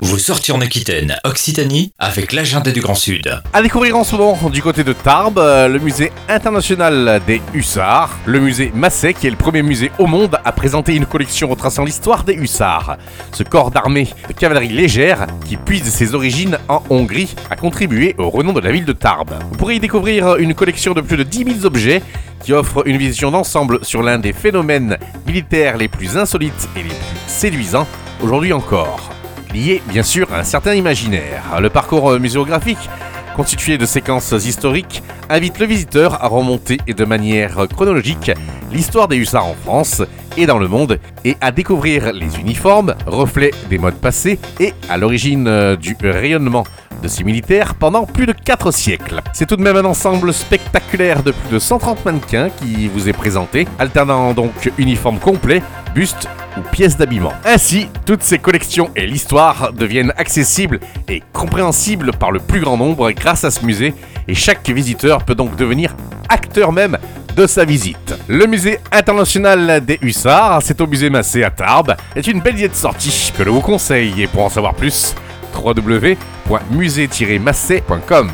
Vous sortez en Aquitaine, Occitanie, avec l'agenda du Grand Sud. À découvrir en ce moment du côté de Tarbes, euh, le musée international des hussards, le musée Masset qui est le premier musée au monde à présenter une collection retraçant l'histoire des hussards. Ce corps d'armée de cavalerie légère qui puise ses origines en Hongrie a contribué au renom de la ville de Tarbes. Vous pourrez y découvrir une collection de plus de 10 000 objets qui offre une vision d'ensemble sur l'un des phénomènes militaires les plus insolites et les plus séduisants aujourd'hui encore lié bien sûr à un certain imaginaire. Le parcours euh, muséographique, constitué de séquences historiques, invite le visiteur à remonter de manière chronologique l'histoire des hussards en France et dans le monde et à découvrir les uniformes, reflets des modes passés et à l'origine euh, du rayonnement de ces militaires pendant plus de 4 siècles. C'est tout de même un ensemble spectaculaire de plus de 130 mannequins qui vous est présenté, alternant donc uniforme complet, buste ou pièces d'habillement. Ainsi, toutes ces collections et l'histoire deviennent accessibles et compréhensibles par le plus grand nombre grâce à ce musée et chaque visiteur peut donc devenir acteur même de sa visite. Le musée international des hussards, c'est au musée Massé à Tarbes, est une belle idée de sortie que je vous conseille et pour en savoir plus, www.musée-massé.com.